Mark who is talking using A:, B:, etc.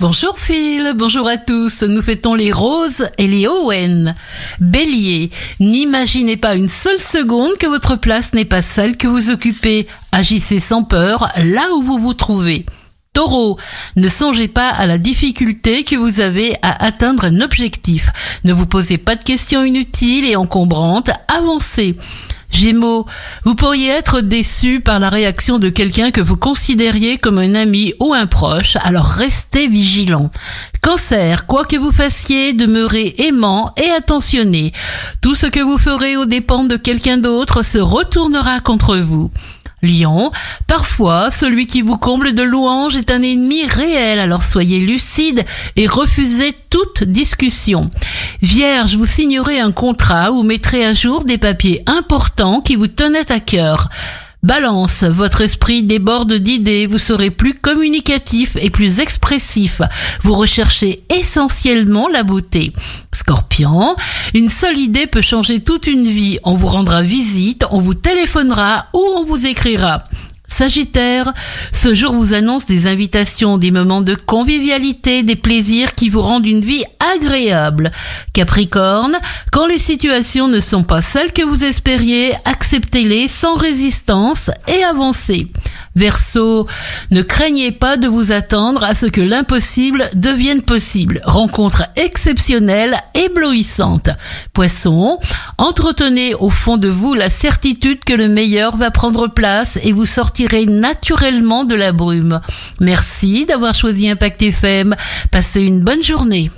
A: Bonjour Phil, bonjour à tous. Nous fêtons les roses et les Owen. Bélier, n'imaginez pas une seule seconde que votre place n'est pas celle que vous occupez. Agissez sans peur là où vous vous trouvez. Taureau, ne songez pas à la difficulté que vous avez à atteindre un objectif. Ne vous posez pas de questions inutiles et encombrantes, avancez. Gémeaux, vous pourriez être déçu par la réaction de quelqu'un que vous considériez comme un ami ou un proche, alors restez vigilant. Cancer, quoi que vous fassiez, demeurez aimant et attentionné. Tout ce que vous ferez aux dépens de quelqu'un d'autre se retournera contre vous. Lion, parfois celui qui vous comble de louanges est un ennemi réel, alors soyez lucide et refusez toute discussion. Vierge, vous signerez un contrat ou mettrez à jour des papiers importants qui vous tenaient à cœur. Balance, votre esprit déborde d'idées, vous serez plus communicatif et plus expressif. Vous recherchez essentiellement la beauté. Scorpion, une seule idée peut changer toute une vie. On vous rendra visite, on vous téléphonera ou on vous écrira. Sagittaire, ce jour vous annonce des invitations, des moments de convivialité, des plaisirs qui vous rendent une vie agréable. Capricorne, quand les situations ne sont pas celles que vous espériez, acceptez-les sans résistance et avancez. Verseau, ne craignez pas de vous attendre à ce que l'impossible devienne possible. Rencontre exceptionnelle, éblouissante. Poisson, entretenez au fond de vous la certitude que le meilleur va prendre place et vous sortirez naturellement de la brume. Merci d'avoir choisi Impact FM. Passez une bonne journée.